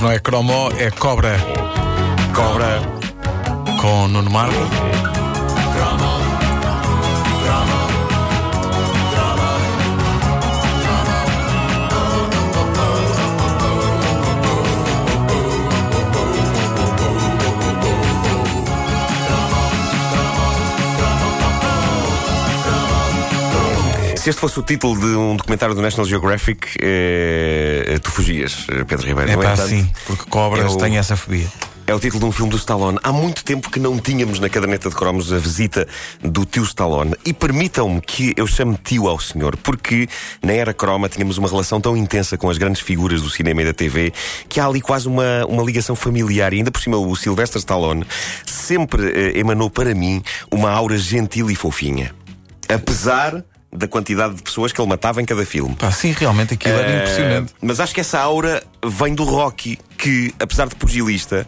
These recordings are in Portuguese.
Não é cromó, é cobra. Cobra com Nuno Marco. Se este fosse o título de um documentário do National Geographic, eh, tu fugias, eh, Pedro Ribeiro. É No pá, sim, porque cobras eu- têm essa fobia. É o título de um filme do Stallone. Há muito tempo que não tínhamos na caderneta de cromos a visita do tio Stallone. E permitam-me que eu chame tio ao senhor, porque na era croma tínhamos uma relação tão intensa com as grandes figuras do cinema e da TV que há ali quase uma, uma ligação familiar. E ainda por cima, o Sylvester Stallone sempre eh, emanou para mim uma aura gentil e fofinha. Apesar da quantidade de pessoas que ele matava em cada filme. Pá, sim, realmente aquilo era Eh, impressionante. Mas acho que essa aura vem do Rocky, que, apesar de pugilista,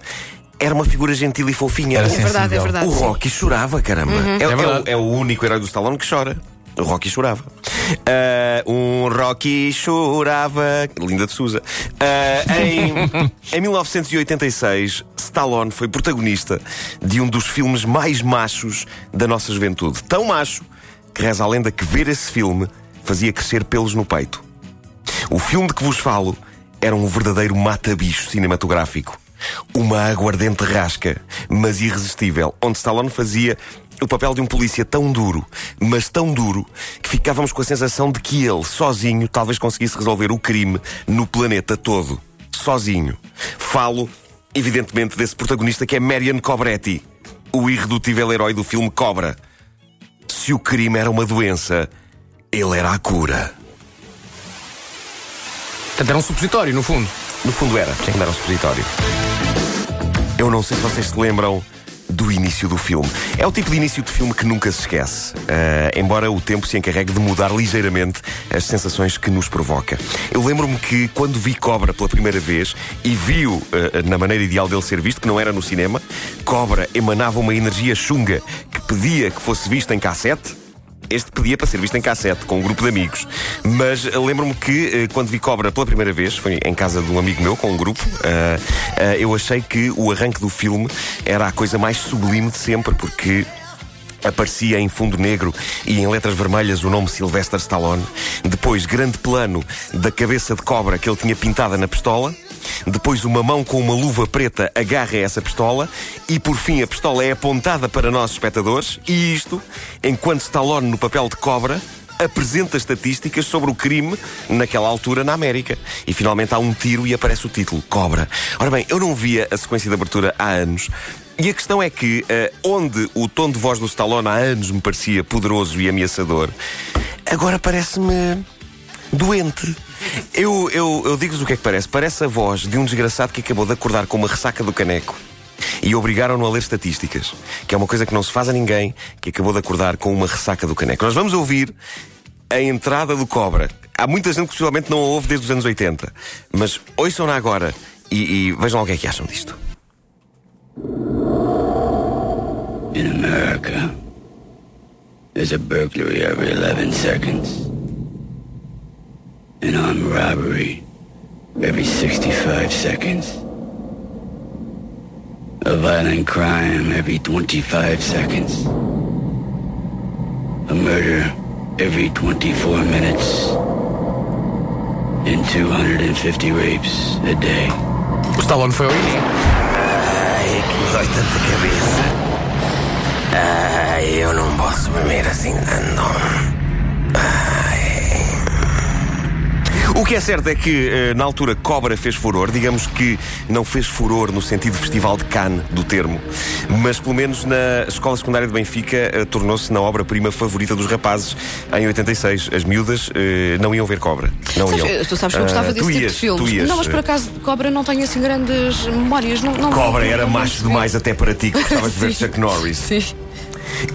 era uma figura gentil e fofinha. Era O- É verdade, é verdade. o sim. Rocky chorava, caramba. É, é o- verdade. é o único herói do Stallone que chora. O Rocky chorava. Ah, um Rocky chorava. Linda de Souza. Ah, em, em 1986, Stallone foi protagonista de um dos filmes mais machos da nossa juventude. Tão macho que reza a lenda que ver esse filme fazia crescer pelos no peito. O filme de que vos falo era um verdadeiro mata-bicho cinematográfico. Uma aguardente rasca, mas irresistível, onde Stallone fazia o papel de um polícia tão duro, mas tão duro, que ficávamos com a sensação de que ele, sozinho, talvez conseguisse resolver o crime no planeta todo. Sozinho. Falo, evidentemente, desse protagonista que é Marion Cobretti, o irredutível herói do filme Cobra. Se o crime era uma doença, ele era a cura. Portanto, era um supositório, no fundo. No fundo era, que dar um supositório. Eu não sei se vocês se lembram do início do filme. É o tipo de início de filme que nunca se esquece. Ah, embora o tempo se encarregue de mudar ligeiramente as sensações que nos provoca. Eu lembro-me que quando vi Cobra pela primeira vez e vi-o ah, na maneira ideal dele ser visto, que não era no cinema, Cobra emanava uma energia chunga que pedia que fosse visto em cassete. Este pedia para ser visto em cassete, com um grupo de amigos. Mas eh, lembro-me que, eh, quando vi Cobra pela primeira vez, foi em casa de um amigo meu, com um grupo, eh, eu achei que o arranque do filme era a coisa mais sublime de sempre, porque. Aparecia em fundo negro e em letras vermelhas o nome Sylvester Stallone. Depois, grande plano da cabeça de cobra que ele tinha pintada na pistola. Depois, uma mão com uma luva preta agarra essa pistola. E por fim, a pistola é apontada para nós, espectadores. E isto, enquanto Stallone, no papel de cobra, apresenta estatísticas sobre o crime naquela altura na América. E finalmente há um tiro e aparece o título: Cobra. Ora bem, eu não via a sequência de abertura há anos. E a questão é que, eh, onde o tom de voz do Stallone há anos me parecia poderoso e ameaçador, agora parece-me doente. Eu, eu, eu digo-vos o que é que parece. Parece a voz de um desgraçado que acabou de acordar com uma ressaca do caneco. E obrigaram-no a ler estatísticas, que é uma coisa que não se faz a ninguém que acabou de acordar com uma ressaca do caneco. Nós vamos ouvir a entrada do Cobra. Há muita gente que possivelmente não a ouve desde os anos 80, mas ouçam-na agora e, e vejam o que é que acham disto. In America, there's a burglary every 11 seconds. An armed robbery every 65 seconds. A violent crime every 25 seconds. A murder every 24 minutes. And 250 rapes a day. O Stallone foi ao início. Ai, Ai, eu não posso beber assim tanto. O que é certo é que, eh, na altura, Cobra fez furor. Digamos que não fez furor no sentido Festival de Cannes do termo, mas pelo menos na escola secundária de Benfica eh, tornou-se na obra-prima favorita dos rapazes em 86. As miúdas eh, não iam ver Cobra. Não Sabes, iam. tu sabes que eu gostava Ah, desse tipo ias, de filmes. tu ias, não, mas por acaso Cobra não tem assim grandes memórias. Não, não, Cobra não- era macho demais até para ti que gostavas de ver. Chuck Norris. Sim.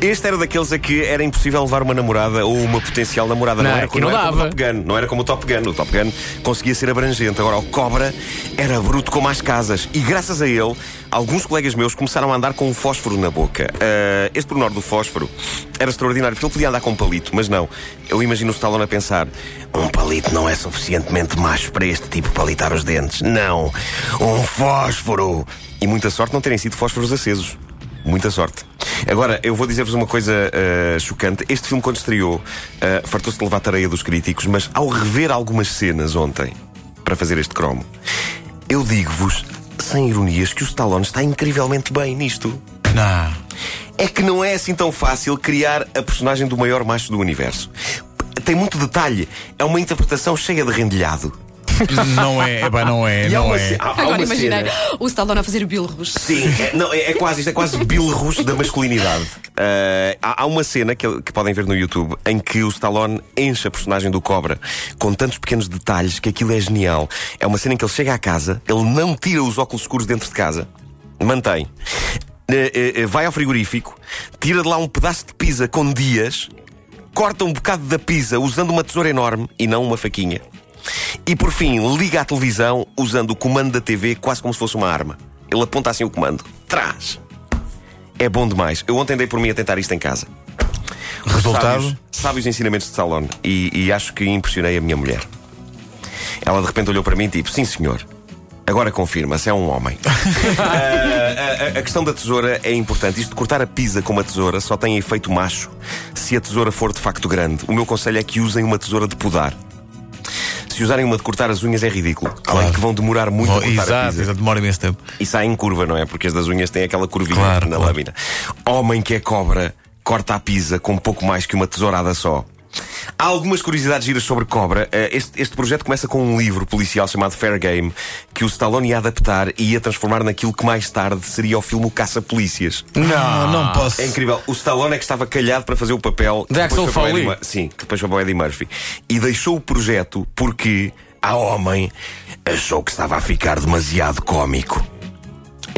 Este era daqueles a que era impossível levar uma namorada ou uma potencial namorada. Não, era, aqui não era como o. Top Gun. Não era como o Top Gun. O Top Gun conseguia ser abrangente. Agora, o Cobra era bruto como as casas. E graças a ele, alguns colegas meus começaram a andar com um fósforo na boca. Ah, este pormenor do fósforo era extraordinário, porque ele podia andar com um palito, mas não. Eu imagino o Stallone a pensar: um palito não é suficientemente macho para este tipo palitar os dentes. Não. Um fósforo. E muita sorte não terem sido fósforos acesos. Muita sorte. Agora, eu vou dizer-vos uma coisa ah, chocante. Este filme, quando estreou, ah, fartou-se de levar tareia dos críticos, mas ao rever algumas cenas ontem, para fazer este cromo, eu digo-vos, sem ironias, que o Stallone está incrivelmente bem nisto. Não. É que não é assim tão fácil criar a personagem do maior macho do universo. Tem muito detalhe. É uma interpretação cheia de rendilhado. Não é, epá, não é, E não é. há- há Agora imaginei cena- o Stallone a fazer bilros. Sim, é, não, é, é quase, isto é quase Bill Russo da masculinidade. Ah, há, há uma cena que, que podem ver no YouTube em que o Stallone enche a personagem do Cobra com tantos pequenos detalhes que aquilo é genial. É uma cena em que ele chega à casa, ele não tira os óculos escuros dentro de casa, mantém, eh, eh, vai ao frigorífico, tira de lá um pedaço de pizza com dias, corta um bocado da pizza usando uma tesoura enorme e não uma faquinha. E por fim, liga à televisão usando o comando da TV quase como se fosse uma arma. Ele aponta assim o comando. Trás. É bom demais. Eu ontem dei por mim a tentar isto em casa. Resultado? Sábios, sábios ensinamentos de Stallone. E, e acho que impressionei a minha mulher. Ela de repente olhou para mim e tipo, sim senhor. Agora confirma-se, é um homem. A, a- a questão da tesoura é importante. Isto de cortar a pizza com uma tesoura só tem efeito macho se a tesoura for de facto grande. O meu conselho é que usem uma tesoura de podar. Se usarem uma de cortar as unhas é ridículo. Além de que vão demorar muito a cortar a exato, pizza. exato, demora imenso tempo. E sai em curva, não é? Porque as das unhas têm aquela curvinha Claro, na claro. lâmina. Homem que é cobra, corta a pizza com pouco mais que uma tesourada só. Há algumas curiosidades giras sobre Cobra. Eh, Este, este projeto começa com um livro policial chamado Fair Game, que o Stallone ia adaptar e ia transformar naquilo que mais tarde seria o filme O Caça-Polícias. Não, não posso. É incrível. O Stallone é que estava calhado para fazer o papel. De depois Axel foi para o Eddie Foley. Sim, que depois foi para o Eddie Murphy. E deixou o projeto porque a homem achou que estava a ficar demasiado cómico.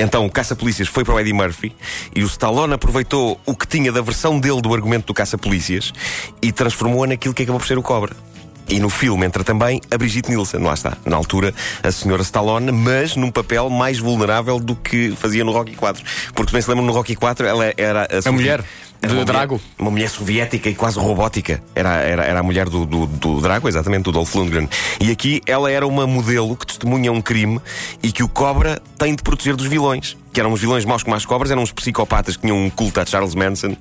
Então o Caça-Polícias foi para o Eddie Murphy e o Stallone aproveitou o que tinha da versão dele do argumento do Caça-Polícias e transformou-a naquilo que acabou por ser o Cobra. E no filme entra também a Brigitte Nielsen, lá está. Na altura, a senhora Stallone, mas num papel mais vulnerável do que fazia no Rocky 4. Porque bem se lembram, no Rocky 4 ela era a, sovi- mulher era de Drago. Mulher, uma mulher soviética e quase robótica. Era, era, era a mulher do, do, do Drago, exatamente, do Dolph Lundgren. E aqui ela era uma modelo que testemunha um crime e que o Cobra tem de proteger dos vilões. Que eram uns vilões maus como as cobras, eram uns psicopatas que tinham um culto a Charles Manson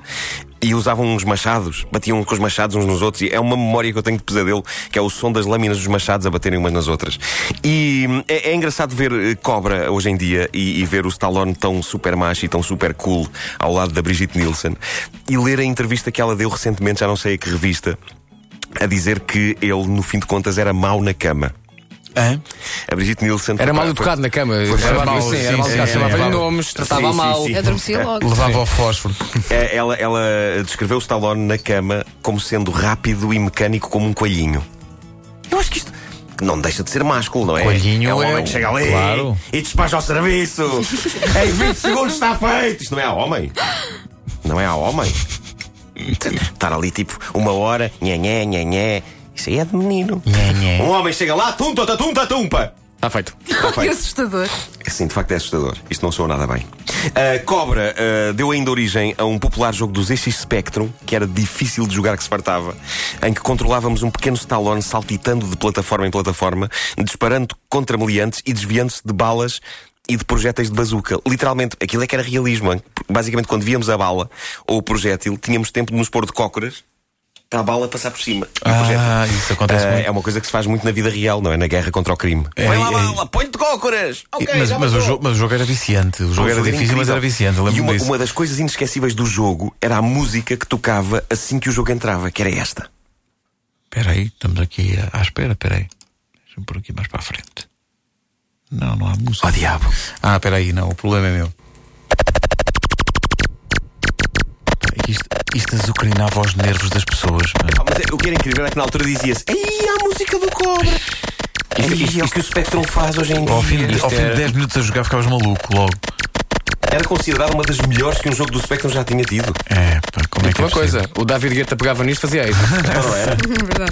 e usavam uns machados, batiam com os machados uns nos outros. E é uma memória que eu tenho de pesadelo, que é o som das lâminas dos machados a baterem umas nas outras. E é, é engraçado ver eh, Cobra hoje em dia e, e ver o Stallone tão super macho e tão super cool ao lado da Brigitte Nielsen e ler a entrevista que ela deu recentemente, já não sei a que revista, a dizer que ele, no fim de contas, era mau na cama. Hã? A Brigitte Nielsen Era mal educado na cama. Mal, assim, era mal sim, educado. sim, Chamava-lhe é. nomes, tratava Sim, mal. sim, sim. Adormecia logo. Levava ao fósforo. É, Ela, ela descreveu o Stallone na cama como sendo rápido e mecânico como um coelhinho. Eu acho que isto não deixa de ser másculo, não é? Coelhinho é um é homem que chega ali claro. e despacha ao serviço. em 20 segundos está feito. Isto não é a homem. Não é a homem. Estar ali tipo uma hora, nhanhé, nhanhé. Isso aí é de menino. Nhé, nhé. Um homem chega lá, tumpa, tumpa, tumpa. Está feito. Está Que feito. assustador. Sim, de facto é assustador. Isto não soa nada bem. A Cobra ah, deu ainda origem a um popular jogo do ZX Spectrum, que era difícil de jogar que se fartava, em que controlávamos um pequeno Stallone saltitando de plataforma em plataforma, disparando contra meliantes e desviando-se de balas e de projéteis de bazuca. Literalmente, aquilo é que era realismo. hein? Basicamente, quando víamos a bala ou o projétil, tínhamos tempo de nos pôr de cócoras para a bala passar por cima. Projétil- Ah, isso acontece Ah, muito. é uma coisa que se faz muito na vida real, não é? Na guerra contra o crime. É, Põe lá a é- bala, põe-te cócoras! Ok, mas, já mas, o jogo, mas o jogo era viciante. O jogo O era difícil, mas incrível. era viciante. E uma, uma das coisas inesquecíveis do jogo era a música que tocava assim que o jogo entrava, que era esta. Espera aí, estamos aqui à à espera, espera aí. Deixa-me por aqui mais para a frente. Não, não há música. Oh diabo! Ah, espera aí, não, o problema é meu. Isto, isto azucrinava os nervos das pessoas. mano. Ah, mas é- o que era incrível é que na altura dizia-se: Ei, a música do cobra! Isto, isto, isto que o Spectrum faz hoje em dia. Ao fim, de, ao fim de era- 10 minutos a jogar ficavas maluco logo. era considerada uma das melhores que um jogo do Spectrum já tinha tido. É, pá, como é que é Uma possível? coisa, o David Guetta pegava nisto e fazia isso. Não era? Verdade.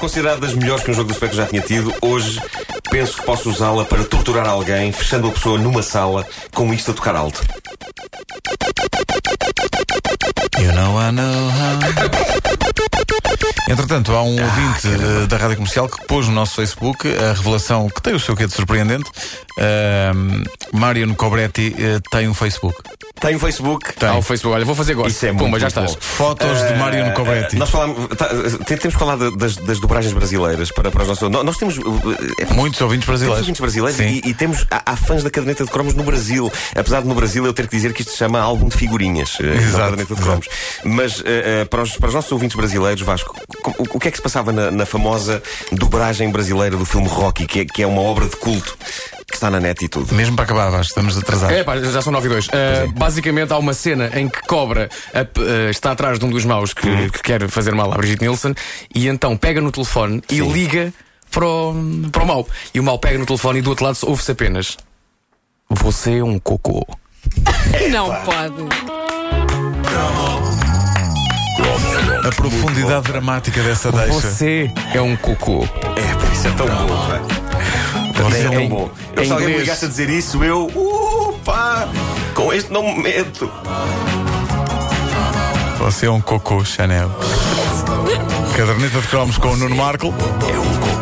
Considerada das melhores que um jogo do Spectrum já tinha tido. Hoje penso que posso usá-la para torturar alguém, fechando a pessoa numa sala com isto a tocar alto. You know I know how. Entretanto, há um ouvinte eh, da Rádio Comercial que pôs no nosso Facebook a revelação que tem o seu quê de surpreendente. Ahm, Marion Cobretti eh, tem um Facebook. Tem um Facebook. Tem. Ao Facebook, olha, vou fazer agora. Isso é Pumba, muito, já muito estás. bom. Fotos de Marion Cobretti. Nós falamos, tá, te- temos que falar da- das, das dobragens brasileiras para, para os nossos. Nós, nós temos. uh, uh, Muitos ouvintes Temos brasileiros. ouvintes brasileiros Sim. e, e temos há, há fãs da caderneta de cromos no Brasil. Apesar de no Brasil eu ter que dizer que isto se chama álbum de figurinhas. eh, Exato, caderneta de cromos. Mas eh, eh, para, os, para os nossos ouvintes brasileiros, Vasco, co- o, o que é que se passava na, na famosa dobragem brasileira do filme Rocky, que é, que é uma obra de culto que está na net e tudo? Mesmo para acabar, Vasco, estamos atrasados. É, pá, já são 9 e 2. basicamente, há uma cena em que Cobra a- eh, está atrás de um dos maus que, Hum. que quer fazer mal à Brigitte Nielsen e então pega no telefone e liga para o, para o mau. E o mau pega no telefone e do outro lado ouve-se apenas: Você é um cocô. Não pode. A profundidade dramática dessa deixa. Você é um cocô. É, por isso é tão bom, pá. Isso é tão bom. Eu, se alguém me ligasse a dizer isso, eu. Uh, pá! Com este não me meto. Você é um cocô, Chanel. Caderneta de cromos com o Nuno Marco. É um cocô.